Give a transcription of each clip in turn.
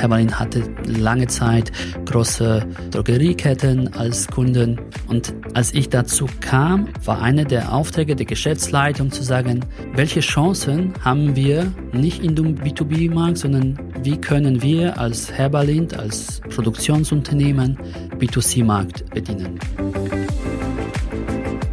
Hermelin hatte lange Zeit große Drogerieketten als Kunden. Und als ich dazu kam, war einer der Aufträge der Geschäftsleitung zu sagen, welche Chancen haben wir nicht in dem B2B-Markt, sondern wie können wir als Herberlind, als Produktionsunternehmen B2C-Markt bedienen.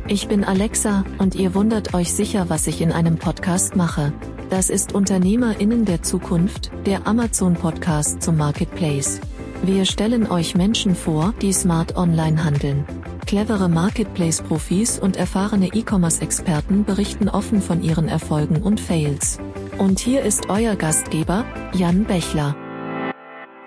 Ich bin Alexa und ihr wundert euch sicher, was ich in einem Podcast mache. Das ist Unternehmerinnen der Zukunft, der Amazon Podcast zum Marketplace. Wir stellen euch Menschen vor, die smart online handeln. Clevere Marketplace-Profis und erfahrene E-Commerce-Experten berichten offen von ihren Erfolgen und Fails. Und hier ist euer Gastgeber, Jan Bechler.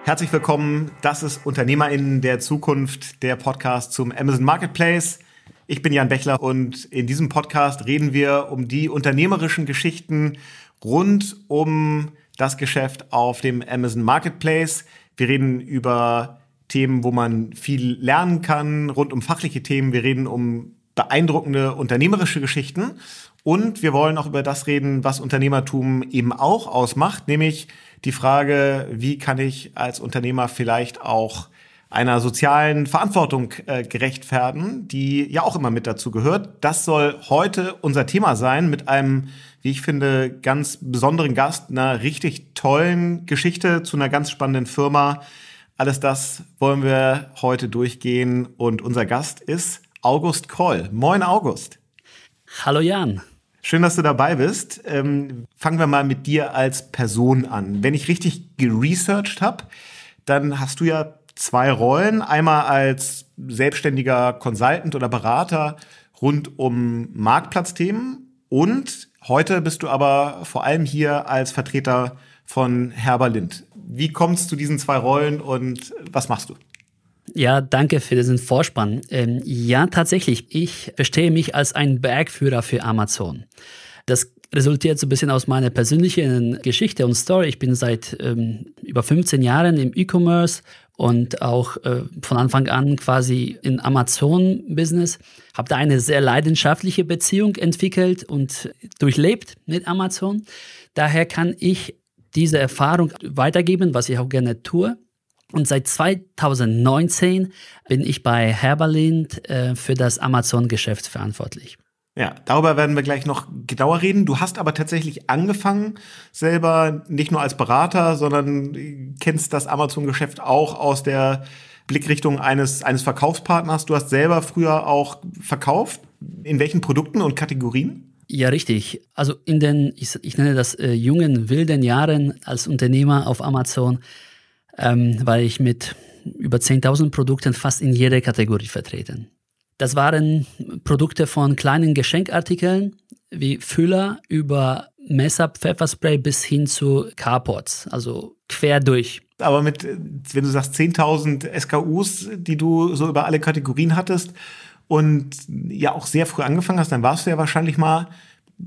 Herzlich willkommen, das ist Unternehmerinnen der Zukunft, der Podcast zum Amazon Marketplace. Ich bin Jan Bechler und in diesem Podcast reden wir um die unternehmerischen Geschichten rund um das Geschäft auf dem Amazon Marketplace. Wir reden über Themen, wo man viel lernen kann, rund um fachliche Themen. Wir reden um beeindruckende unternehmerische Geschichten. Und wir wollen auch über das reden, was Unternehmertum eben auch ausmacht, nämlich die Frage, wie kann ich als Unternehmer vielleicht auch einer sozialen Verantwortung äh, gerecht werden, die ja auch immer mit dazu gehört. Das soll heute unser Thema sein mit einem, wie ich finde, ganz besonderen Gast, einer richtig tollen Geschichte zu einer ganz spannenden Firma. Alles das wollen wir heute durchgehen und unser Gast ist August Kroll. Moin August. Hallo Jan. Schön, dass du dabei bist. Ähm, fangen wir mal mit dir als Person an. Wenn ich richtig geresearched habe, dann hast du ja zwei Rollen. Einmal als selbstständiger Consultant oder Berater rund um Marktplatzthemen und heute bist du aber vor allem hier als Vertreter von Herber Lind. Wie kommst du zu diesen zwei Rollen und was machst du? Ja, danke für diesen Vorspann. Ähm, ja, tatsächlich. Ich verstehe mich als ein Bergführer für Amazon. Das resultiert so ein bisschen aus meiner persönlichen Geschichte und Story. Ich bin seit ähm, über 15 Jahren im E-Commerce und auch äh, von Anfang an quasi in Amazon-Business. Habe da eine sehr leidenschaftliche Beziehung entwickelt und durchlebt mit Amazon. Daher kann ich diese Erfahrung weitergeben, was ich auch gerne tue. Und seit 2019 bin ich bei Herberlind äh, für das Amazon-Geschäft verantwortlich. Ja, darüber werden wir gleich noch genauer reden. Du hast aber tatsächlich angefangen, selber nicht nur als Berater, sondern kennst das Amazon-Geschäft auch aus der Blickrichtung eines, eines Verkaufspartners. Du hast selber früher auch verkauft. In welchen Produkten und Kategorien? Ja, richtig. Also in den, ich, ich nenne das äh, jungen, wilden Jahren als Unternehmer auf Amazon, ähm, war ich mit über 10.000 Produkten fast in jeder Kategorie vertreten. Das waren Produkte von kleinen Geschenkartikeln wie Füller über Messer, Pfefferspray bis hin zu Carports, also quer durch. Aber mit, wenn du sagst 10.000 SKUs, die du so über alle Kategorien hattest und ja auch sehr früh angefangen hast, dann warst du ja wahrscheinlich mal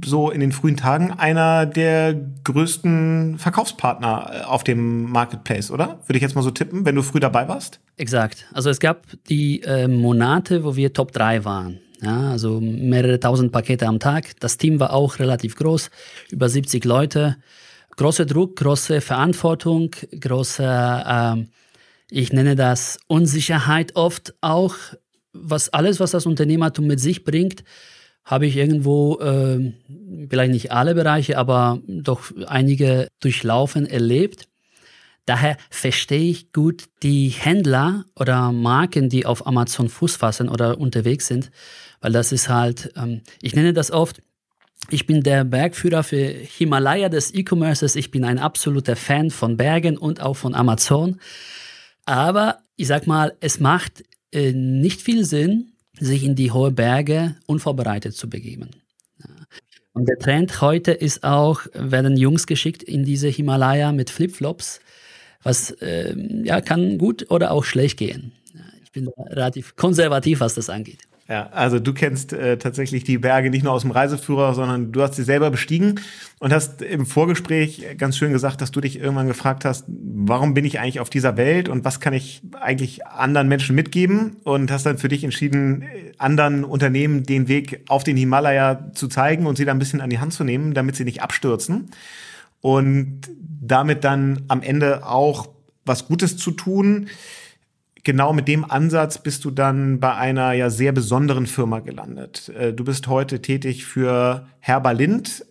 so in den frühen Tagen einer der größten Verkaufspartner äh, auf dem Marketplace, oder? Würde ich jetzt mal so tippen, wenn du früh dabei warst? Exakt. Also es gab die äh, Monate, wo wir Top 3 waren. Ja, also mehrere tausend Pakete am Tag. Das Team war auch relativ groß, über 70 Leute. Großer Druck, große Verantwortung, große, äh, ich nenne das Unsicherheit oft auch, was alles, was das Unternehmertum mit sich bringt habe ich irgendwo, äh, vielleicht nicht alle Bereiche, aber doch einige durchlaufen, erlebt. Daher verstehe ich gut die Händler oder Marken, die auf Amazon Fuß fassen oder unterwegs sind, weil das ist halt, ähm, ich nenne das oft, ich bin der Bergführer für Himalaya des E-Commerces. Ich bin ein absoluter Fan von Bergen und auch von Amazon. Aber ich sag mal, es macht äh, nicht viel Sinn, sich in die hohe Berge unvorbereitet zu begeben. Und der Trend heute ist auch, werden Jungs geschickt in diese Himalaya mit Flipflops, was äh, ja, kann gut oder auch schlecht gehen. Ich bin relativ konservativ, was das angeht. Ja, also du kennst äh, tatsächlich die Berge nicht nur aus dem Reiseführer, sondern du hast sie selber bestiegen und hast im Vorgespräch ganz schön gesagt, dass du dich irgendwann gefragt hast, warum bin ich eigentlich auf dieser Welt und was kann ich eigentlich anderen Menschen mitgeben und hast dann für dich entschieden, anderen Unternehmen den Weg auf den Himalaya zu zeigen und sie da ein bisschen an die Hand zu nehmen, damit sie nicht abstürzen und damit dann am Ende auch was Gutes zu tun. Genau mit dem Ansatz bist du dann bei einer ja sehr besonderen Firma gelandet. Äh, du bist heute tätig für Herber Lind,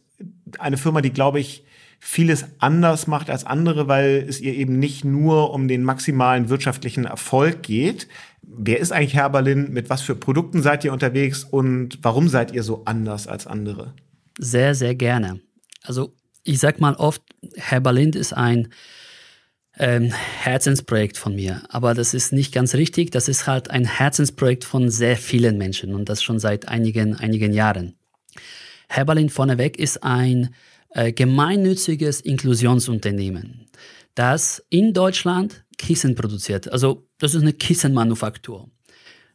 eine Firma, die, glaube ich, vieles anders macht als andere, weil es ihr eben nicht nur um den maximalen wirtschaftlichen Erfolg geht. Wer ist eigentlich Herberlin? Mit was für Produkten seid ihr unterwegs und warum seid ihr so anders als andere? Sehr, sehr gerne. Also ich sag mal oft, Herberlind ist ein ähm, Herzensprojekt von mir. Aber das ist nicht ganz richtig. Das ist halt ein Herzensprojekt von sehr vielen Menschen und das schon seit einigen, einigen Jahren. Herberlin vorneweg ist ein äh, gemeinnütziges Inklusionsunternehmen, das in Deutschland Kissen produziert. Also das ist eine Kissenmanufaktur.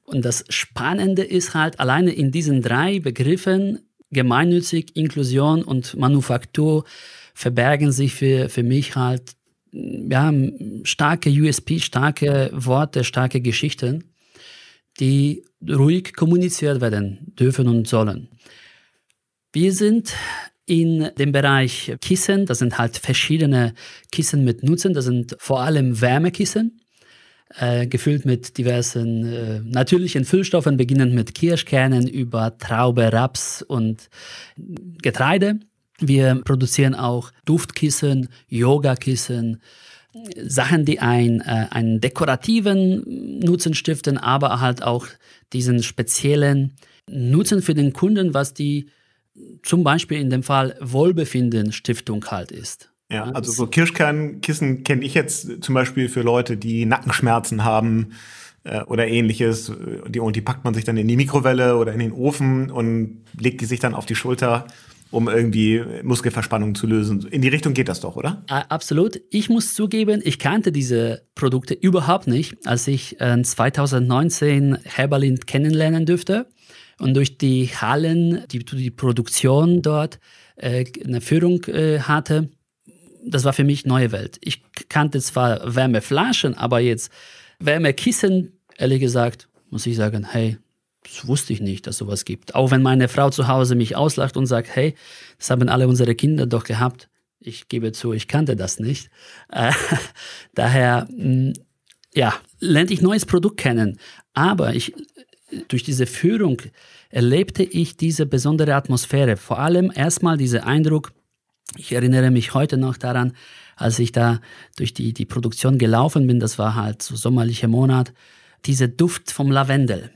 Und das Spannende ist halt, alleine in diesen drei Begriffen, gemeinnützig, Inklusion und Manufaktur, verbergen sich für, für mich halt ja, starke USP, starke Worte, starke Geschichten, die ruhig kommuniziert werden dürfen und sollen. Wir sind in dem Bereich Kissen, das sind halt verschiedene Kissen mit Nutzen, das sind vor allem Wärmekissen, äh, gefüllt mit diversen äh, natürlichen Füllstoffen, beginnend mit Kirschkernen über Traube, Raps und Getreide. Wir produzieren auch Duftkissen, Yogakissen, Sachen, die ein, äh, einen dekorativen Nutzen stiften, aber halt auch diesen speziellen Nutzen für den Kunden, was die zum Beispiel in dem Fall Wohlbefinden Stiftung halt ist. Ja, also so Kirschkernkissen kenne ich jetzt zum Beispiel für Leute, die Nackenschmerzen haben äh, oder ähnliches. Die, und die packt man sich dann in die Mikrowelle oder in den Ofen und legt die sich dann auf die Schulter um irgendwie Muskelverspannung zu lösen. In die Richtung geht das doch, oder? Absolut. Ich muss zugeben, ich kannte diese Produkte überhaupt nicht, als ich äh, 2019 Herberlin kennenlernen dürfte und durch die Hallen, die, die Produktion dort äh, eine Führung äh, hatte. Das war für mich neue Welt. Ich kannte zwar Wärmeflaschen, aber jetzt Wärmekissen, ehrlich gesagt, muss ich sagen, hey, das wusste ich nicht, dass sowas gibt. Auch wenn meine Frau zu Hause mich auslacht und sagt, hey, das haben alle unsere Kinder doch gehabt. Ich gebe zu, ich kannte das nicht. Äh, daher, mh, hm, ja, lernte ich neues Produkt kennen. Aber ich, durch diese Führung erlebte ich diese besondere Atmosphäre. Vor allem erstmal dieser Eindruck, ich erinnere mich heute noch daran, als ich da durch die, die Produktion gelaufen bin, das war halt so sommerlicher Monat, dieser Duft vom Lavendel.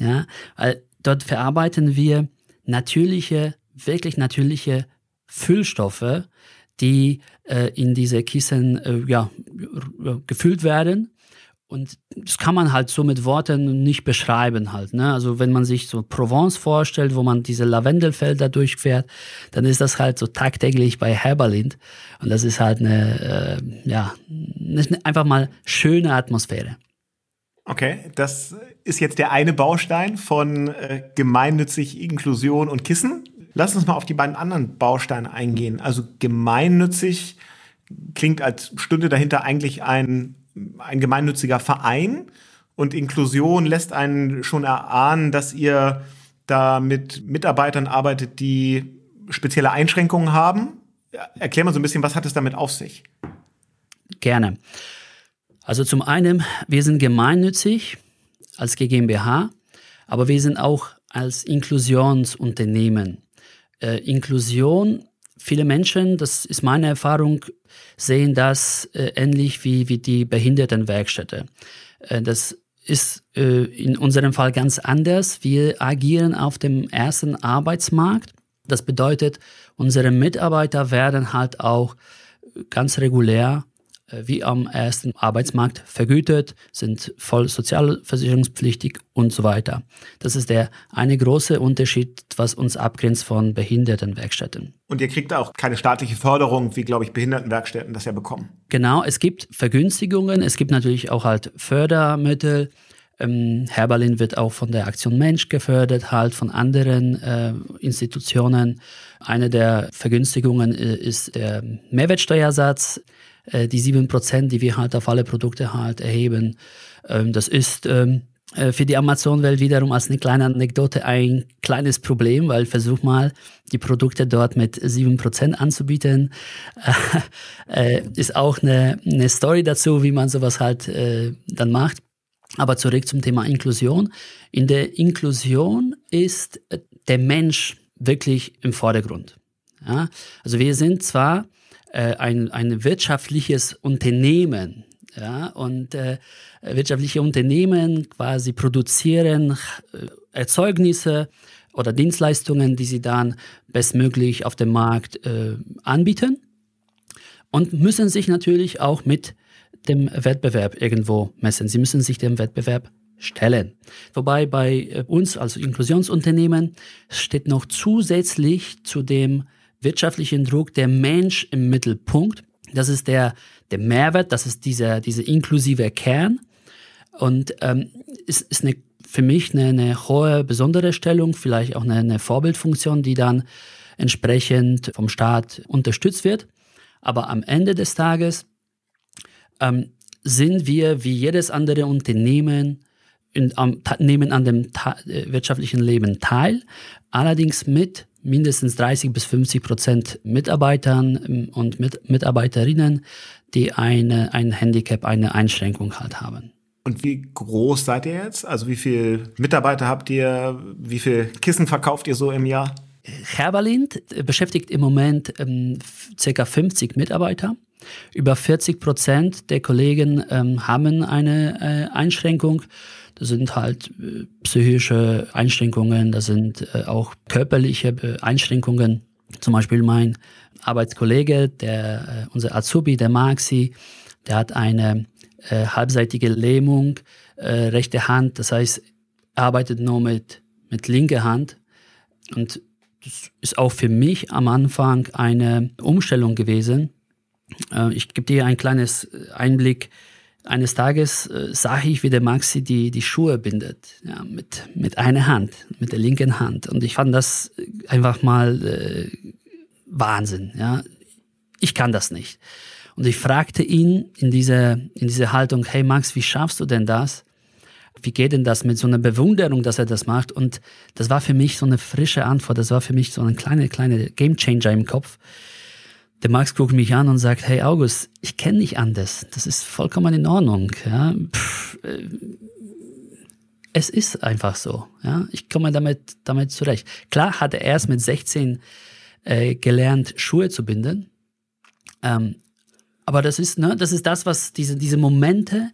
Ja, weil dort verarbeiten wir natürliche, wirklich natürliche Füllstoffe, die äh, in diese Kissen äh, ja, gefüllt werden. Und das kann man halt so mit Worten nicht beschreiben halt. Ne? Also wenn man sich so Provence vorstellt, wo man diese Lavendelfelder durchfährt, dann ist das halt so tagtäglich bei Herberlind. Und das ist halt eine, äh, ja, einfach mal schöne Atmosphäre. Okay, das ist jetzt der eine Baustein von äh, gemeinnützig Inklusion und Kissen. Lass uns mal auf die beiden anderen Bausteine eingehen. Also gemeinnützig klingt als Stunde dahinter eigentlich ein, ein gemeinnütziger Verein und Inklusion lässt einen schon erahnen, dass ihr da mit Mitarbeitern arbeitet, die spezielle Einschränkungen haben. Erklär mal so ein bisschen, was hat es damit auf sich? Gerne. Also zum einen, wir sind gemeinnützig als GmbH, aber wir sind auch als Inklusionsunternehmen. Äh, Inklusion, viele Menschen, das ist meine Erfahrung, sehen das äh, ähnlich wie, wie die Behindertenwerkstätte. Äh, das ist äh, in unserem Fall ganz anders. Wir agieren auf dem ersten Arbeitsmarkt. Das bedeutet, unsere Mitarbeiter werden halt auch ganz regulär äh, wie am ersten Arbeitsmarkt vergütet, sind voll sozialversicherungspflichtig und so weiter. Das ist der eine große Unterschied, was uns abgrenzt von Behindertenwerkstätten. Und ihr kriegt auch keine staatliche Förderung, wie, glaube ich, Behindertenwerkstätten das ja bekommen. Genau, es gibt Vergünstigungen, es gibt natürlich auch halt Fördermittel. Ähm, Herberlin wird auch von der Aktion Mensch gefördert, halt von anderen äh, Institutionen. Eine der Vergünstigungen äh, ist der Mehrwertsteuersatz. Äh, die sieben Prozent, die wir halt auf alle Produkte halt erheben. Ähm, das ist ähm, äh, für die Amazon-Welt wiederum als eine kleine Anekdote ein kleines Problem, weil versuch mal, die Produkte dort mit 7% anzubieten. Äh, ist auch eine, eine Story dazu, wie man sowas halt dann macht. Aber zurück zum Thema Inklusion. In der Inklusion ist der Mensch wirklich im Vordergrund. Ja? Also wir sind zwar äh, ein, ein wirtschaftliches Unternehmen, ja, und äh, wirtschaftliche Unternehmen quasi produzieren äh, Erzeugnisse oder Dienstleistungen, die sie dann bestmöglich auf dem Markt äh, anbieten und müssen sich natürlich auch mit dem Wettbewerb irgendwo messen. Sie müssen sich dem Wettbewerb stellen. Wobei bei äh, uns als Inklusionsunternehmen steht noch zusätzlich zu dem wirtschaftlichen Druck der Mensch im Mittelpunkt. Das ist der, der Mehrwert, das ist dieser, dieser inklusive Kern. Und ähm, ist, ist eine, für mich eine, eine hohe besondere Stellung, vielleicht auch eine, eine Vorbildfunktion, die dann entsprechend vom Staat unterstützt wird. Aber am Ende des Tages ähm, sind wir wie jedes andere Unternehmen in, um, nehmen an dem äh, wirtschaftlichen Leben teil, allerdings mit mindestens 30 bis 50 Prozent Mitarbeitern ähm, und mit Mitarbeiterinnen, die eine, ein Handicap, eine Einschränkung halt haben. Und wie groß seid ihr jetzt? Also wie viele Mitarbeiter habt ihr? Wie viele Kissen verkauft ihr so im Jahr? Herberlind beschäftigt im Moment ähm, ca. 50 Mitarbeiter. Über 40 Prozent der Kollegen ähm, haben eine äh, Einschränkung sind halt äh, psychische Einschränkungen, das sind äh, auch körperliche äh, Einschränkungen. Zum Beispiel mein Arbeitskollege, der, unser Azubi, der Maxi, der hat eine äh, halbseitige Lähmung, äh, rechte Hand, das heißt, er arbeitet nur mit, mit linker Hand. Und das ist auch für mich am Anfang eine Umstellung gewesen. Äh, ich gebe dir ein kleines Einblick eines Tages äh, sah ich, wie der Maxi die, die Schuhe bindet, ja, mit, mit einer Hand, mit der linken Hand. Und ich fand das einfach mal äh, Wahnsinn. Ja. Ich kann das nicht. Und ich fragte ihn in dieser, in dieser Haltung, hey Max, wie schaffst du denn das? Wie geht denn das mit so einer Bewunderung, dass er das macht? Und das war für mich so eine frische Antwort. Das war für mich so ein kleiner, kleiner Gamechanger im Kopf der Max guckt mich an und sagt, hey August, ich kenne nicht anders. Das ist vollkommen in Ordnung. Ja. Pff, äh, es ist einfach so. Ja. Ich komme damit, damit zurecht. Klar hat er erst mit 16 äh, gelernt, Schuhe zu binden. Ähm, aber das ist, ne, das ist das, was diese, diese Momente,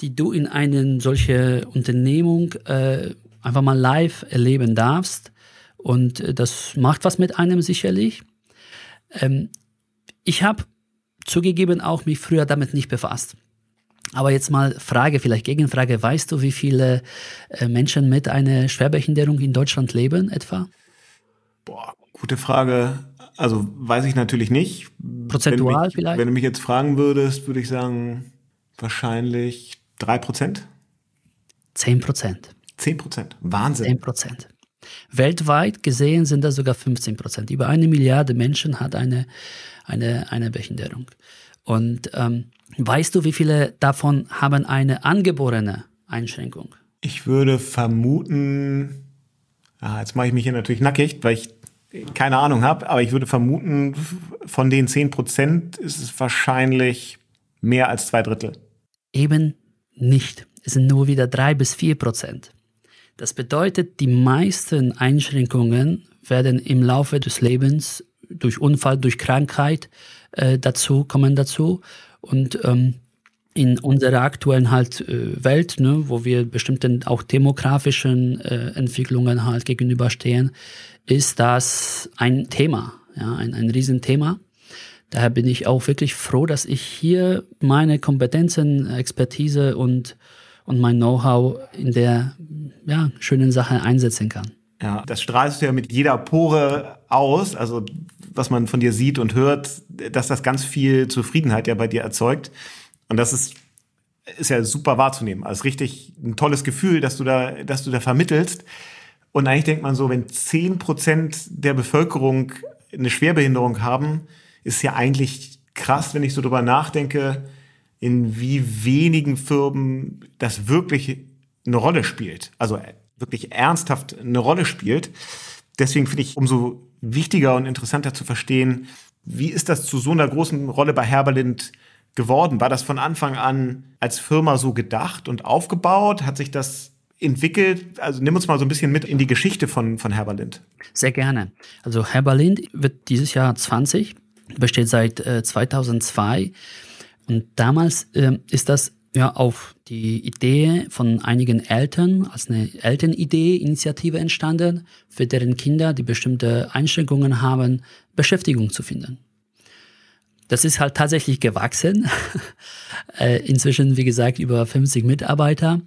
die du in eine solche Unternehmung äh, einfach mal live erleben darfst. Und äh, das macht was mit einem sicherlich. Ähm, ich habe zugegeben auch mich früher damit nicht befasst. Aber jetzt mal Frage, vielleicht Gegenfrage. Weißt du, wie viele äh, Menschen mit einer Schwerbehinderung in Deutschland leben etwa? Boah, gute Frage. Also weiß ich natürlich nicht. Prozentual wenn mich, vielleicht? Wenn du mich jetzt fragen würdest, würde ich sagen, wahrscheinlich drei Prozent. Zehn Prozent. Zehn Prozent. Wahnsinn. Zehn Prozent. Weltweit gesehen sind das sogar 15 Prozent. Über eine Milliarde Menschen hat eine, eine, eine Behinderung. Und ähm, weißt du, wie viele davon haben eine angeborene Einschränkung? Ich würde vermuten, ah, jetzt mache ich mich hier natürlich nackig, weil ich keine Ahnung habe, aber ich würde vermuten, von den 10 Prozent ist es wahrscheinlich mehr als zwei Drittel. Eben nicht. Es sind nur wieder drei bis vier Prozent. Das bedeutet, die meisten Einschränkungen werden im Laufe des Lebens durch Unfall, durch Krankheit äh, dazu kommen dazu und ähm, in unserer aktuellen halt äh, Welt, ne, wo wir bestimmten auch demografischen äh, Entwicklungen halt gegenüberstehen, ist das ein Thema, ja, ein, ein Riesenthema. Daher bin ich auch wirklich froh, dass ich hier meine Kompetenzen, Expertise und und mein Know-how in der ja, schönen Sache einsetzen kann. Ja, das strahlst du ja mit jeder Pore aus, also was man von dir sieht und hört, dass das ganz viel Zufriedenheit ja bei dir erzeugt. Und das ist, ist ja super wahrzunehmen. Also richtig ein tolles Gefühl, dass du da, dass du da vermittelst. Und eigentlich denkt man so, wenn zehn Prozent der Bevölkerung eine Schwerbehinderung haben, ist ja eigentlich krass, wenn ich so drüber nachdenke, in wie wenigen Firmen das wirklich eine Rolle spielt. Also wirklich ernsthaft eine Rolle spielt. Deswegen finde ich umso wichtiger und interessanter zu verstehen, wie ist das zu so einer großen Rolle bei Herberlind geworden? War das von Anfang an als Firma so gedacht und aufgebaut? Hat sich das entwickelt? Also nimm uns mal so ein bisschen mit in die Geschichte von, von Herberlind. Sehr gerne. Also Herberlind wird dieses Jahr 20, besteht seit äh, 2002. Und damals äh, ist das ja auf die Idee von einigen Eltern als eine Elternidee, Initiative entstanden, für deren Kinder, die bestimmte Einschränkungen haben, Beschäftigung zu finden. Das ist halt tatsächlich gewachsen. Äh, inzwischen, wie gesagt, über 50 Mitarbeiter.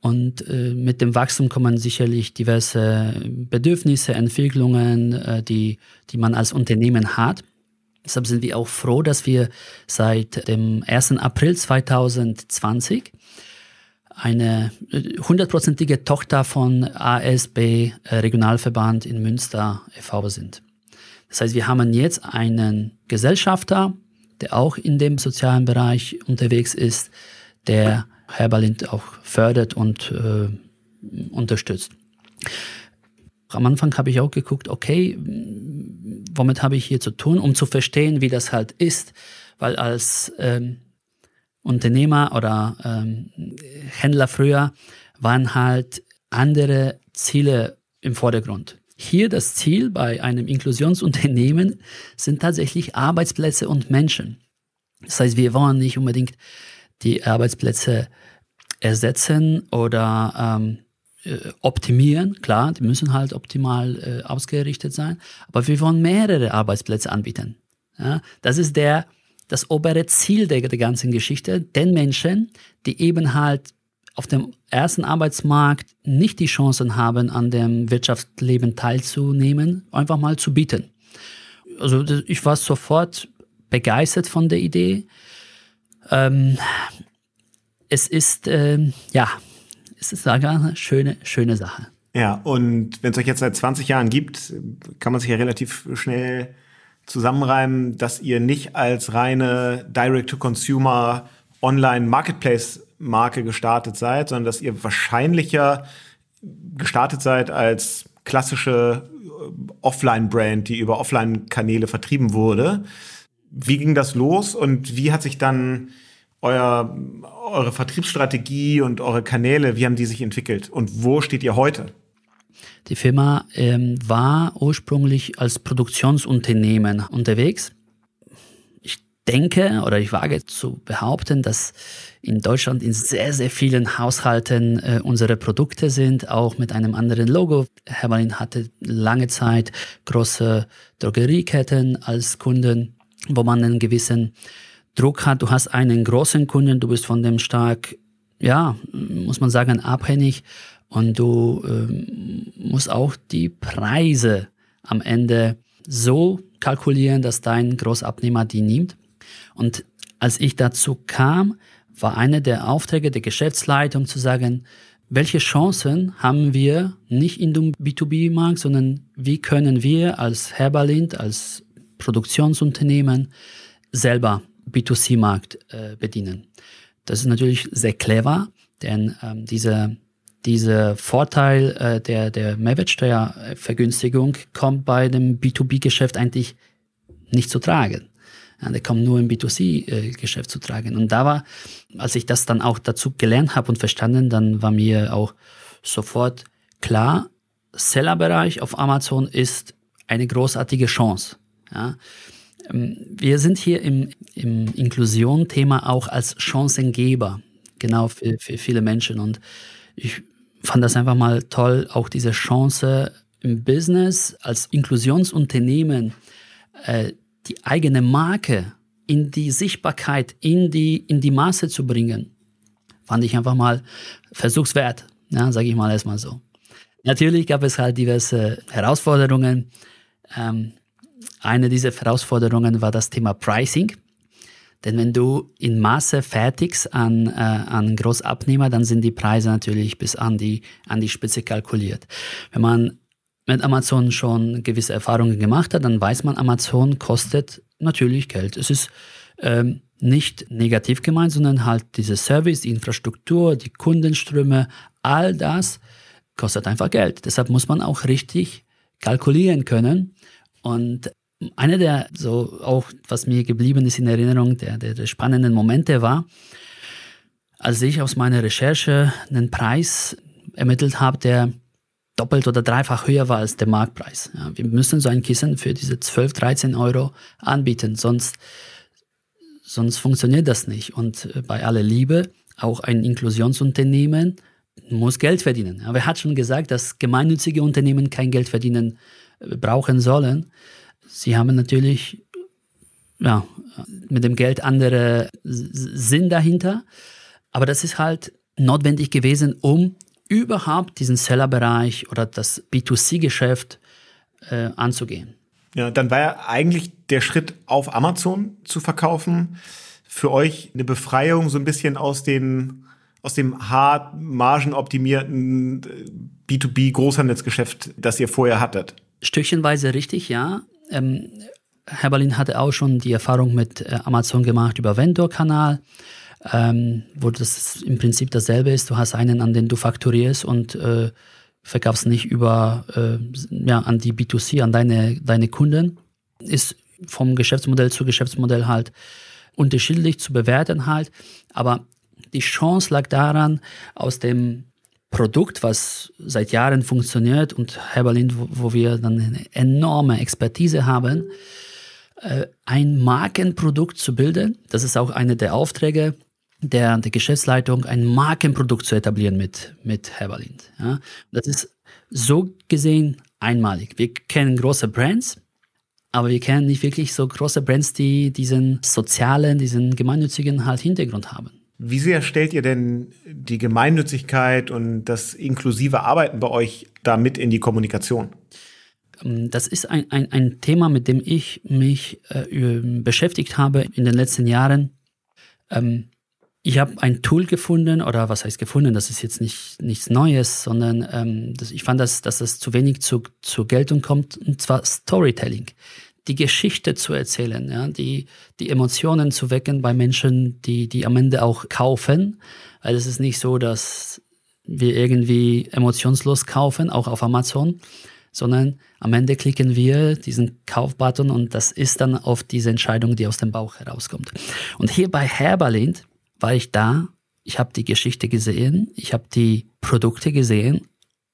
Und äh, mit dem Wachstum kommen sicherlich diverse Bedürfnisse, Entwicklungen, äh, die, die man als Unternehmen hat. Deshalb sind wir auch froh, dass wir seit dem 1. April 2020 eine hundertprozentige Tochter von ASB äh, Regionalverband in Münster e.V. sind. Das heißt, wir haben jetzt einen Gesellschafter, der auch in dem sozialen Bereich unterwegs ist, der Herberlind auch fördert und äh, unterstützt. Am Anfang habe ich auch geguckt, okay, womit habe ich hier zu tun, um zu verstehen, wie das halt ist, weil als ähm, Unternehmer oder ähm, Händler früher waren halt andere Ziele im Vordergrund. Hier das Ziel bei einem Inklusionsunternehmen sind tatsächlich Arbeitsplätze und Menschen. Das heißt, wir wollen nicht unbedingt die Arbeitsplätze ersetzen oder ähm, äh, optimieren. Klar, die müssen halt optimal äh, ausgerichtet sein, aber wir wollen mehrere Arbeitsplätze anbieten. Ja, das ist der, das obere Ziel der, der ganzen Geschichte, den Menschen, die eben halt auf dem ersten Arbeitsmarkt nicht die Chancen haben, an dem Wirtschaftsleben teilzunehmen, einfach mal zu bieten. Also ich war sofort begeistert von der Idee. Ähm, es ist, ähm, ja, es ist eine schöne, schöne Sache. Ja, und wenn es euch jetzt seit 20 Jahren gibt, kann man sich ja relativ schnell zusammenreimen, dass ihr nicht als reine Direct-to-Consumer Online-Marketplace-Marke gestartet seid, sondern dass ihr wahrscheinlicher gestartet seid als klassische äh, Offline-Brand, die über Offline-Kanäle vertrieben wurde. Wie ging das los und wie hat sich dann euer, eure Vertriebsstrategie und eure Kanäle, wie haben die sich entwickelt und wo steht ihr heute? Die Firma ähm, war ursprünglich als Produktionsunternehmen unterwegs. Ich denke oder ich wage zu behaupten, dass in Deutschland in sehr, sehr vielen Haushalten äh, unsere Produkte sind, auch mit einem anderen Logo. Hermann hatte lange Zeit große Drogerieketten als Kunden, wo man einen gewissen Druck hat. Du hast einen großen Kunden, du bist von dem stark, ja, muss man sagen, abhängig und du ähm, musst auch die Preise am Ende so kalkulieren, dass dein Großabnehmer die nimmt. Und als ich dazu kam, war einer der Aufträge der Geschäftsleitung zu sagen, welche Chancen haben wir nicht in dem B2B-Markt, sondern wie können wir als Herberlind, als Produktionsunternehmen selber B2C-Markt äh, bedienen. Das ist natürlich sehr clever, denn ähm, diese dieser Vorteil äh, der, der Mehrwertsteuervergünstigung kommt bei dem B2B-Geschäft eigentlich nicht zu tragen. Ja, der kommt nur im B2C-Geschäft äh, zu tragen. Und da war, als ich das dann auch dazu gelernt habe und verstanden, dann war mir auch sofort klar, Sellerbereich auf Amazon ist eine großartige Chance. Ja. Ähm, wir sind hier im, im Inklusion-Thema auch als Chancengeber, genau für, für viele Menschen. Und ich fand das einfach mal toll, auch diese Chance im Business als Inklusionsunternehmen äh, die eigene Marke in die Sichtbarkeit, in die, in die Masse zu bringen. Fand ich einfach mal versuchswert, ja, sage ich mal erstmal so. Natürlich gab es halt diverse Herausforderungen. Ähm, eine dieser Herausforderungen war das Thema Pricing. Denn wenn du in Masse fertigst an, äh, an Großabnehmer, dann sind die Preise natürlich bis an die, an die Spitze kalkuliert. Wenn man mit Amazon schon gewisse Erfahrungen gemacht hat, dann weiß man, Amazon kostet natürlich Geld. Es ist ähm, nicht negativ gemeint, sondern halt diese Service, die Infrastruktur, die Kundenströme, all das kostet einfach Geld. Deshalb muss man auch richtig kalkulieren können. Und einer der, so auch was mir geblieben ist in Erinnerung, der, der, der spannenden Momente war, als ich aus meiner Recherche einen Preis ermittelt habe, der doppelt oder dreifach höher war als der Marktpreis. Ja, wir müssen so ein Kissen für diese 12, 13 Euro anbieten, sonst, sonst funktioniert das nicht. Und äh, bei aller Liebe, auch ein Inklusionsunternehmen muss Geld verdienen. Aber er hat schon gesagt, dass gemeinnützige Unternehmen kein Geld verdienen brauchen sollen. Sie haben natürlich ja, mit dem Geld andere Sinn dahinter. Aber das ist halt notwendig gewesen, um überhaupt diesen Sellerbereich oder das B2C-Geschäft äh, anzugehen. Ja, dann war ja eigentlich der Schritt auf Amazon zu verkaufen für euch eine Befreiung so ein bisschen aus den aus dem hart margenoptimierten B2B Großhandelsgeschäft, das ihr vorher hattet. Stückchenweise richtig, ja. Ähm, Herr Berlin hatte auch schon die Erfahrung mit äh, Amazon gemacht über Vendor-Kanal ähm, wo das im Prinzip dasselbe ist. Du hast einen, an den du fakturierst und äh, verkaufst nicht über äh, ja, an die B2C, an deine, deine Kunden. Ist vom Geschäftsmodell zu Geschäftsmodell halt unterschiedlich zu bewerten halt. Aber die Chance lag daran, aus dem Produkt, was seit Jahren funktioniert und Herr Berlin, wo, wo wir dann eine enorme Expertise haben, äh, ein Markenprodukt zu bilden. Das ist auch eine der Aufträge, der, der Geschäftsleitung ein Markenprodukt zu etablieren mit, mit Herberlind. Ja. Das ist so gesehen einmalig. Wir kennen große Brands, aber wir kennen nicht wirklich so große Brands, die diesen sozialen, diesen gemeinnützigen halt Hintergrund haben. Wie sehr stellt ihr denn die Gemeinnützigkeit und das inklusive Arbeiten bei euch da mit in die Kommunikation? Ähm, das ist ein, ein, ein Thema, mit dem ich mich äh, beschäftigt habe in den letzten Jahren. Ähm, ich habe ein Tool gefunden, oder was heißt gefunden, das ist jetzt nicht, nichts Neues, sondern ähm, das, ich fand, dass, dass das zu wenig zu, zur Geltung kommt, und zwar Storytelling. Die Geschichte zu erzählen, ja, die, die Emotionen zu wecken bei Menschen, die, die am Ende auch kaufen. Weil es ist nicht so, dass wir irgendwie emotionslos kaufen, auch auf Amazon, sondern am Ende klicken wir diesen Kaufbutton und das ist dann oft diese Entscheidung, die aus dem Bauch herauskommt. Und hier bei Herberlind war ich da, ich habe die Geschichte gesehen, ich habe die Produkte gesehen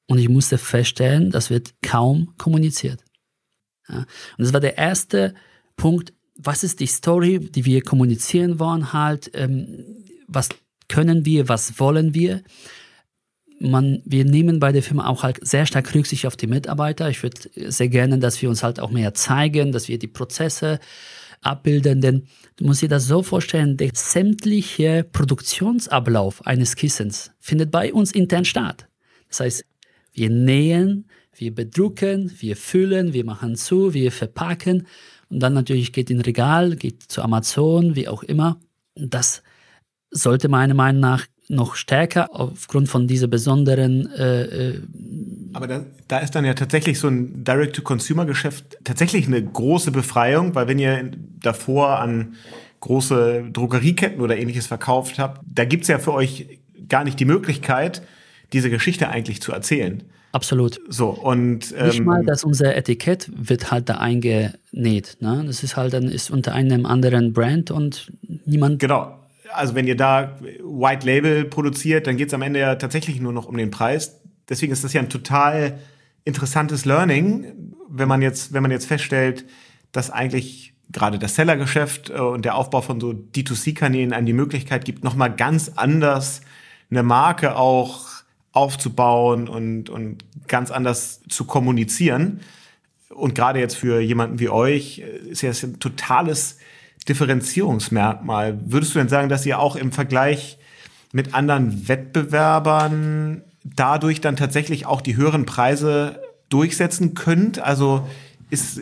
und ich musste feststellen, das wird kaum kommuniziert. Ja, und das war der erste Punkt, was ist die Story, die wir kommunizieren wollen halt, ähm, was können wir, was wollen wir. Man, wir nehmen bei der Firma auch halt sehr stark Rücksicht auf die Mitarbeiter. Ich würde sehr gerne, dass wir uns halt auch mehr zeigen, dass wir die Prozesse abbilden, denn du musst dir das so vorstellen, der sämtliche Produktionsablauf eines Kissens findet bei uns intern statt. Das heißt, wir nähen, wir bedrucken, wir füllen, wir machen zu, wir verpacken und dann natürlich geht in Regal, geht zu Amazon, wie auch immer. Das sollte meiner Meinung nach noch stärker aufgrund von dieser besonderen. Äh, äh Aber da, da ist dann ja tatsächlich so ein Direct-to-Consumer-Geschäft tatsächlich eine große Befreiung, weil wenn ihr davor an große Drogerieketten oder ähnliches verkauft habt, da gibt's ja für euch gar nicht die Möglichkeit, diese Geschichte eigentlich zu erzählen. Absolut. So, und ähm, nicht mal, dass unser Etikett wird halt da eingenäht. Ne? Das ist halt dann ist unter einem anderen Brand und niemand genau also wenn ihr da White Label produziert, dann geht es am Ende ja tatsächlich nur noch um den Preis. Deswegen ist das ja ein total interessantes Learning, wenn man jetzt, wenn man jetzt feststellt, dass eigentlich gerade das Sellergeschäft äh, und der Aufbau von so D2C-Kanälen einem die Möglichkeit gibt, nochmal ganz anders eine Marke auch aufzubauen und, und ganz anders zu kommunizieren. Und gerade jetzt für jemanden wie euch äh, ist ja ein totales Differenzierungsmerkmal. Würdest du denn sagen, dass ihr auch im Vergleich mit anderen Wettbewerbern dadurch dann tatsächlich auch die höheren Preise durchsetzen könnt? Also ist,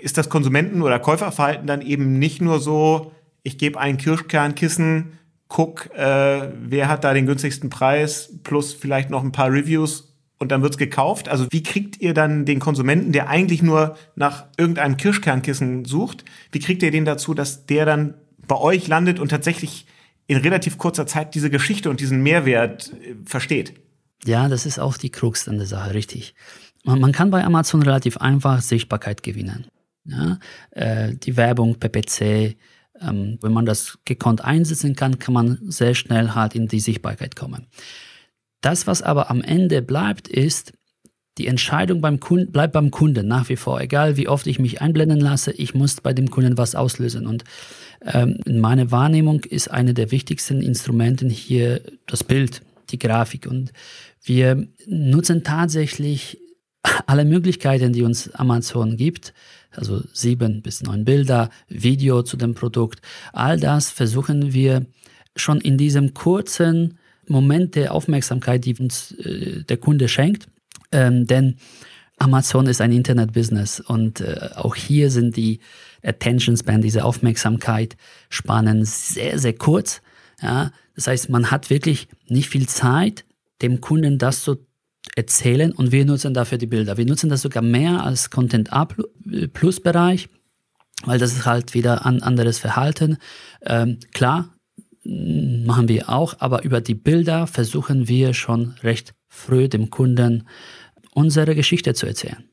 ist das Konsumenten- oder Käuferverhalten dann eben nicht nur so, ich gebe ein Kirschkernkissen, guck, äh, wer hat da den günstigsten Preis, plus vielleicht noch ein paar Reviews und dann wird's gekauft. Also wie kriegt ihr dann den Konsumenten, der eigentlich nur nach irgendeinem Kirschkernkissen sucht, wie kriegt ihr den dazu, dass der dann bei euch landet und tatsächlich in relativ kurzer Zeit diese Geschichte und diesen Mehrwert äh, versteht? Ja, das ist auch die Krux an der Sache, richtig. Man, man kann bei Amazon relativ einfach Sichtbarkeit gewinnen. Ja, äh, die Werbung, PPC, ähm, wenn man das gekonnt einsetzen kann, kann man sehr schnell halt in die Sichtbarkeit kommen. Das, was aber am Ende bleibt, ist, die Entscheidung beim Kunden bleibt beim Kunden nach wie vor. Egal wie oft ich mich einblenden lasse, ich muss bei dem Kunden was auslösen. Und ähm, in meiner Wahrnehmung ist eine der wichtigsten Instrumenten hier das Bild, die Grafik. Und wir nutzen tatsächlich alle Möglichkeiten, die uns Amazon gibt, also sieben bis neun Bilder, Video zu dem Produkt, all das versuchen wir schon in diesem kurzen Moment der Aufmerksamkeit, die uns äh, der Kunde schenkt, ähm, denn Amazon ist ein Internet-Business und äh, auch hier sind die Attention Span, diese Aufmerksamkeit Spannen sehr, sehr kurz. Ja, das heißt, man hat wirklich nicht viel Zeit, dem Kunden das zu erzählen und wir nutzen dafür die Bilder. Wir nutzen das sogar mehr als Content A Plus Bereich, weil das ist halt wieder ein anderes Verhalten. Ähm, klar, machen wir auch, aber über die Bilder versuchen wir schon recht früh dem Kunden unsere Geschichte zu erzählen.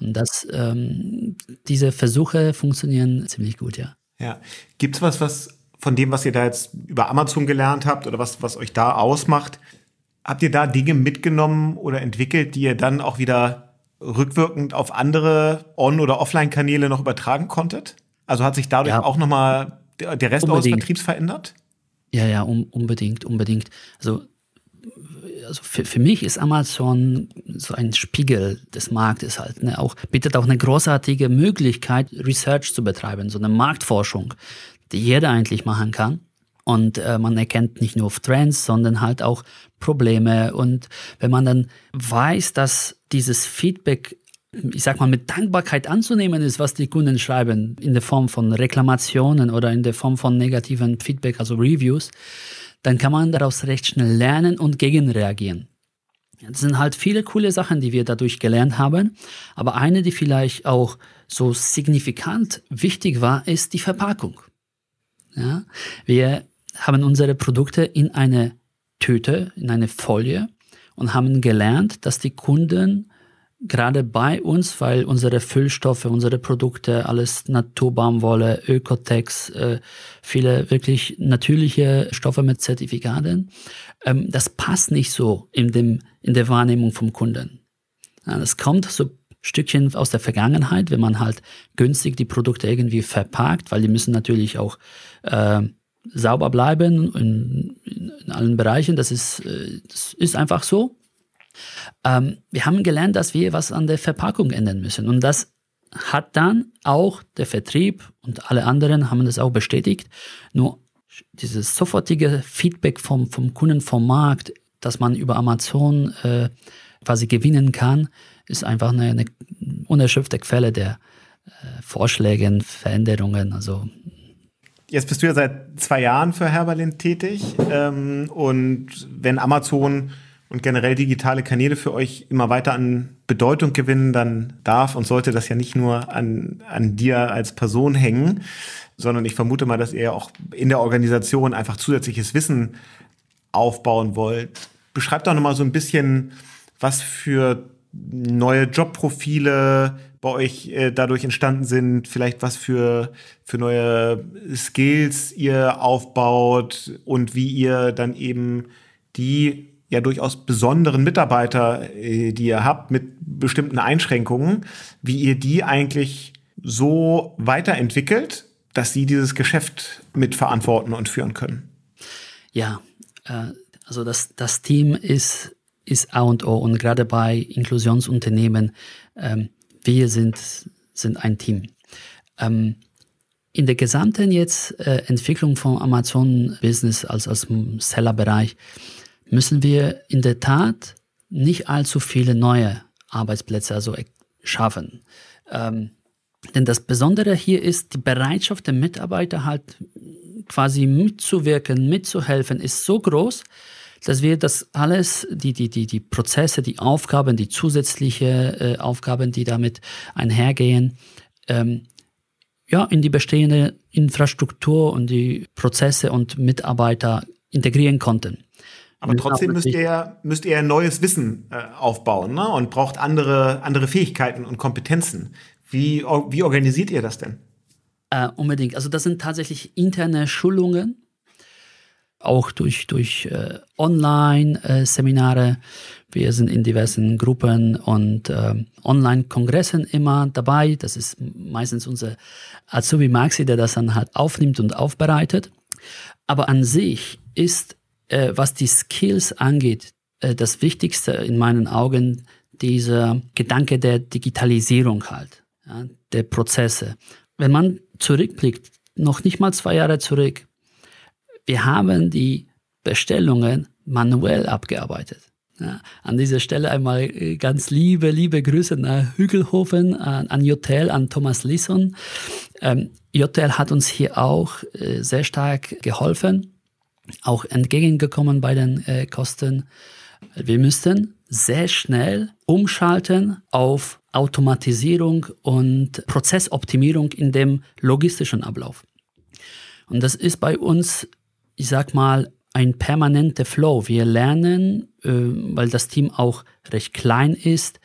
Und das, ähm, diese Versuche funktionieren ziemlich gut, ja. Ja. Gibt es was, was von dem, was ihr da jetzt über Amazon gelernt habt oder was, was euch da ausmacht, Habt ihr da Dinge mitgenommen oder entwickelt, die ihr dann auch wieder rückwirkend auf andere On- oder Offline-Kanäle noch übertragen konntet? Also hat sich dadurch ja. auch nochmal der, der Rest unbedingt. eures Vertriebs verändert? Ja, ja, um, unbedingt, unbedingt. Also, also für, für mich ist Amazon so ein Spiegel des Marktes halt. Ne? Auch, bietet auch eine großartige Möglichkeit, Research zu betreiben, so eine Marktforschung, die jeder eigentlich machen kann. Und äh, man erkennt nicht nur Trends, sondern halt auch Probleme. Und wenn man dann weiß, dass dieses Feedback, ich sag mal, mit Dankbarkeit anzunehmen ist, was die Kunden schreiben, in der Form von Reklamationen oder in der Form von negativen Feedback, also Reviews, dann kann man daraus recht schnell lernen und gegenreagieren. Das sind halt viele coole Sachen, die wir dadurch gelernt haben. Aber eine, die vielleicht auch so signifikant wichtig war, ist die Verpackung. Ja, wir haben unsere Produkte in eine Tüte, in eine Folie und haben gelernt, dass die Kunden gerade bei uns, weil unsere Füllstoffe, unsere Produkte, alles Naturbaumwolle, Ökotex, äh, viele wirklich natürliche Stoffe mit Zertifikaten, ähm, das passt nicht so in, dem, in der Wahrnehmung vom Kunden. Das kommt so Stückchen aus der Vergangenheit, wenn man halt günstig die Produkte irgendwie verpackt, weil die müssen natürlich auch äh, sauber bleiben in, in, allen Bereichen. Das ist, äh, das ist einfach so. Ähm, wir haben gelernt, dass wir was an der Verpackung ändern müssen. Und das hat dann auch der Vertrieb und alle anderen haben das auch bestätigt. Nur dieses sofortige Feedback vom, vom Kunden, vom Markt, dass man über Amazon äh, quasi gewinnen kann, ist einfach eine, eine unerschöpfte Quelle der äh, Vorschläge, Veränderungen. Also Jetzt bist du ja seit zwei Jahren für Herberlin tätig. Ähm, und wenn Amazon und generell digitale Kanäle für euch immer weiter an Bedeutung gewinnen, dann darf und sollte das ja nicht nur an, an dir als Person hängen, sondern ich vermute mal, dass ihr auch in der Organisation einfach zusätzliches Wissen aufbauen wollt. Beschreibt doch nochmal so ein bisschen, was für neue Jobprofile bei euch äh, dadurch entstanden sind, vielleicht was für, für neue Skills ihr aufbaut und wie ihr dann eben die ja durchaus besonderen Mitarbeiter, äh, die ihr habt mit bestimmten Einschränkungen, wie ihr die eigentlich so weiterentwickelt, dass sie dieses Geschäft mitverantworten und führen können. Ja, äh, also das, das Team ist, ist A und O und gerade bei Inklusionsunternehmen ähm, wir sind, sind ein Team. Ähm, in der gesamten jetzt äh, Entwicklung von Amazon Business als, als Sellerbereich müssen wir in der Tat nicht allzu viele neue Arbeitsplätze also schaffen. Ähm, denn das Besondere hier ist, die Bereitschaft der Mitarbeiter halt quasi mitzuwirken, mitzuhelfen, ist so groß, dass wir das alles, die, die, die, die Prozesse, die Aufgaben, die zusätzliche äh, Aufgaben, die damit einhergehen, ähm, ja, in die bestehende Infrastruktur und die Prozesse und Mitarbeiter integrieren konnten. Aber trotzdem müsst ihr, müsst ihr neues Wissen äh, aufbauen ne? und braucht andere, andere Fähigkeiten und Kompetenzen. Wie, wie organisiert ihr das denn? Äh, unbedingt. Also das sind tatsächlich interne Schulungen, auch durch, durch äh, Online-Seminare. Äh, wir sind in diversen Gruppen und äh, Online-Kongressen immer dabei. Das ist meistens unser Azubi Maxi, der das dann halt aufnimmt und aufbereitet. Aber an sich ist äh, was die Skills angeht, äh, das Wichtigste in meinen Augen dieser Gedanke der Digitalisierung halt, ja, der Prozesse. Wenn man zurückblickt, noch nicht mal zwei Jahre zurück, wir haben die Bestellungen manuell abgearbeitet. Ja, an dieser Stelle einmal äh, ganz liebe, liebe Grüße nach Hügelhofen, an, an Jotel, an Thomas Lisson. Ähm, Jotel hat uns hier auch äh, sehr stark geholfen auch entgegengekommen bei den äh, Kosten. Wir müssten sehr schnell umschalten auf Automatisierung und Prozessoptimierung in dem logistischen Ablauf. Und das ist bei uns, ich sag mal, ein permanenter Flow. Wir lernen, äh, weil das Team auch recht klein ist.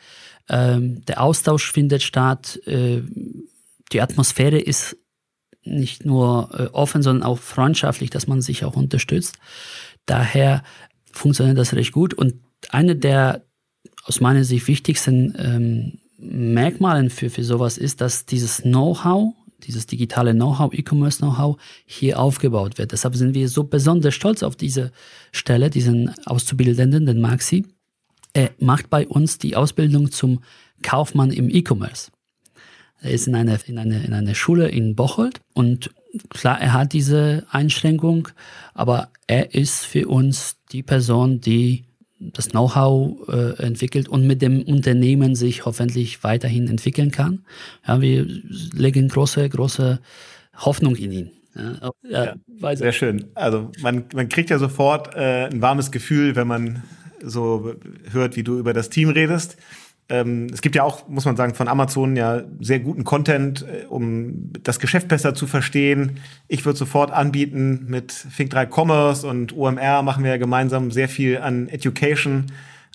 Äh, der Austausch findet statt. Äh, die Atmosphäre ist nicht nur äh, offen, sondern auch freundschaftlich, dass man sich auch unterstützt. Daher funktioniert das recht gut. Und eine der aus meiner Sicht wichtigsten ähm, Merkmalen für, für sowas ist, dass dieses Know-how, dieses digitale Know-how, E-Commerce-Know-how hier aufgebaut wird. Deshalb sind wir so besonders stolz auf diese Stelle, diesen Auszubildenden, den Maxi. Er macht bei uns die Ausbildung zum Kaufmann im E-Commerce. Er ist in einer, in einer, in einer Schule in Bocholt und klar, er hat diese Einschränkung, aber er ist für uns die Person, die das Know-how äh, entwickelt und mit dem Unternehmen sich hoffentlich weiterhin entwickeln kann. Ja, wir legen große, große Hoffnung in ihn. Ja, ja, ja sehr schön. Also man, man kriegt ja sofort äh, ein warmes Gefühl, wenn man so hört, wie du über das Team redest. Ähm, es gibt ja auch, muss man sagen, von Amazon ja sehr guten Content, äh, um das Geschäft besser zu verstehen. Ich würde sofort anbieten, mit Think3 Commerce und OMR machen wir ja gemeinsam sehr viel an Education.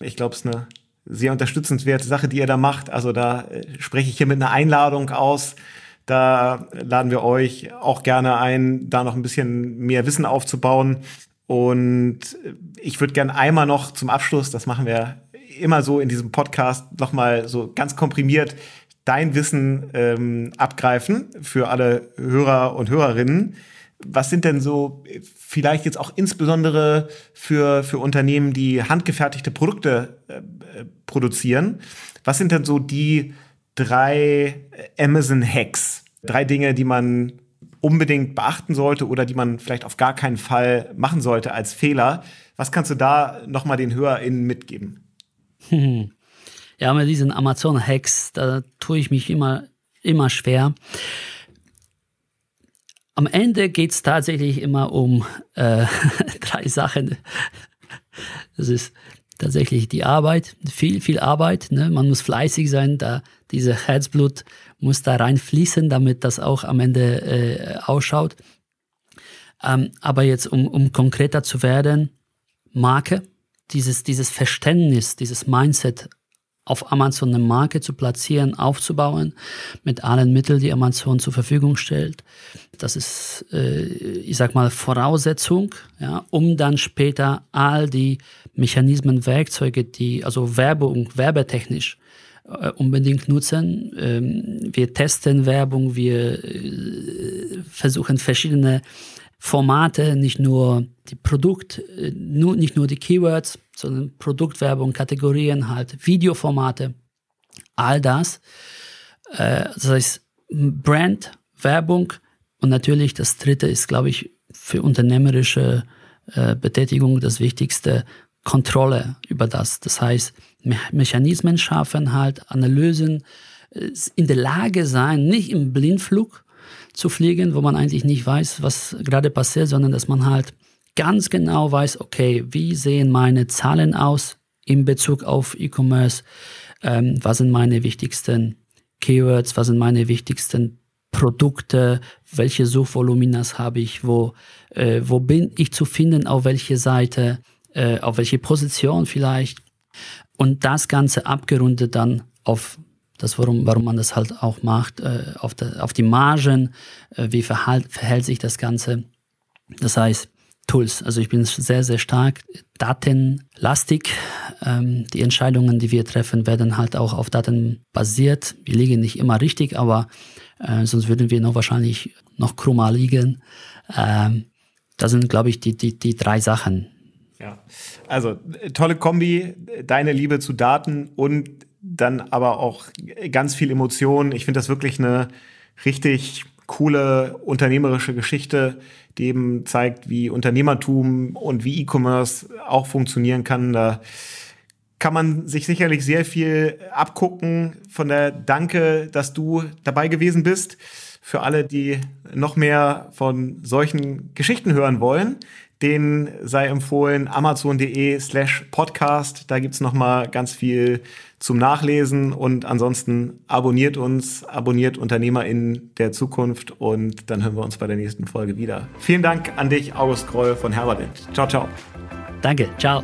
Ich glaube, es ist eine sehr unterstützenswerte Sache, die ihr da macht. Also da äh, spreche ich hier mit einer Einladung aus. Da laden wir euch auch gerne ein, da noch ein bisschen mehr Wissen aufzubauen. Und ich würde gerne einmal noch zum Abschluss, das machen wir immer so in diesem Podcast nochmal so ganz komprimiert dein Wissen ähm, abgreifen für alle Hörer und Hörerinnen. Was sind denn so vielleicht jetzt auch insbesondere für, für Unternehmen, die handgefertigte Produkte äh, produzieren? Was sind denn so die drei Amazon-Hacks? Drei Dinge, die man unbedingt beachten sollte oder die man vielleicht auf gar keinen Fall machen sollte als Fehler. Was kannst du da nochmal den HörerInnen mitgeben? Ja, mit diesen Amazon-Hacks, da tue ich mich immer, immer schwer. Am Ende geht es tatsächlich immer um äh, drei Sachen. Das ist tatsächlich die Arbeit, viel, viel Arbeit. Ne? Man muss fleißig sein, da diese Herzblut muss da reinfließen, damit das auch am Ende äh, ausschaut. Ähm, aber jetzt, um, um konkreter zu werden, Marke, dieses, dieses Verständnis, dieses Mindset auf Amazon eine Marke zu platzieren, aufzubauen, mit allen Mitteln, die Amazon zur Verfügung stellt. Das ist, äh, ich sag mal, Voraussetzung, ja, um dann später all die Mechanismen, Werkzeuge, die, also Werbung, werbetechnisch, äh, unbedingt nutzen. Ähm, wir testen Werbung, wir äh, versuchen verschiedene Formate, nicht nur die Produkt, äh, nicht nur die Keywords, sondern Produktwerbung, Kategorien halt, Videoformate, all das. Äh, das heißt Brand, Werbung und natürlich das dritte ist, glaube ich, für unternehmerische äh, Betätigung das Wichtigste, Kontrolle über das. Das heißt, Me Mechanismen schaffen, halt Analysen, in der Lage sein, nicht im Blindflug zu fliegen, wo man eigentlich nicht weiß, was gerade passiert, sondern dass man halt ganz genau weiß, okay, wie sehen meine Zahlen aus in Bezug auf E-Commerce, ähm, was sind meine wichtigsten Keywords, was sind meine wichtigsten Produkte, welche Suchvoluminas habe ich, wo, äh, wo bin ich zu finden, auf welche Seite, äh, auf welche Position vielleicht. Und das Ganze abgerundet dann auf das, warum, warum man das halt auch macht, äh, auf, der, auf die Margen, äh, wie verhalt, verhält sich das Ganze. Das heißt, Tools. Also ich bin sehr, sehr stark datenlastig. Ähm, die Entscheidungen, die wir treffen, werden halt auch auf Daten basiert. Wir liegen nicht immer richtig, aber äh, sonst würden wir noch wahrscheinlich noch krummer liegen. Ähm, das sind, glaube ich, die, die, die drei Sachen. Ja, also tolle Kombi, deine Liebe zu Daten und dann aber auch ganz viel Emotion. Ich finde das wirklich eine richtig coole unternehmerische Geschichte, die eben zeigt, wie Unternehmertum und wie E-Commerce auch funktionieren kann. Da kann man sich sicherlich sehr viel abgucken von der Danke, dass du dabei gewesen bist. Für alle, die noch mehr von solchen Geschichten hören wollen, denen sei empfohlen amazon.de slash podcast. Da gibt's noch mal ganz viel zum Nachlesen und ansonsten abonniert uns, abonniert Unternehmer in der Zukunft und dann hören wir uns bei der nächsten Folge wieder. Vielen Dank an dich, August Kroll von Herbert. Ciao, ciao. Danke, ciao.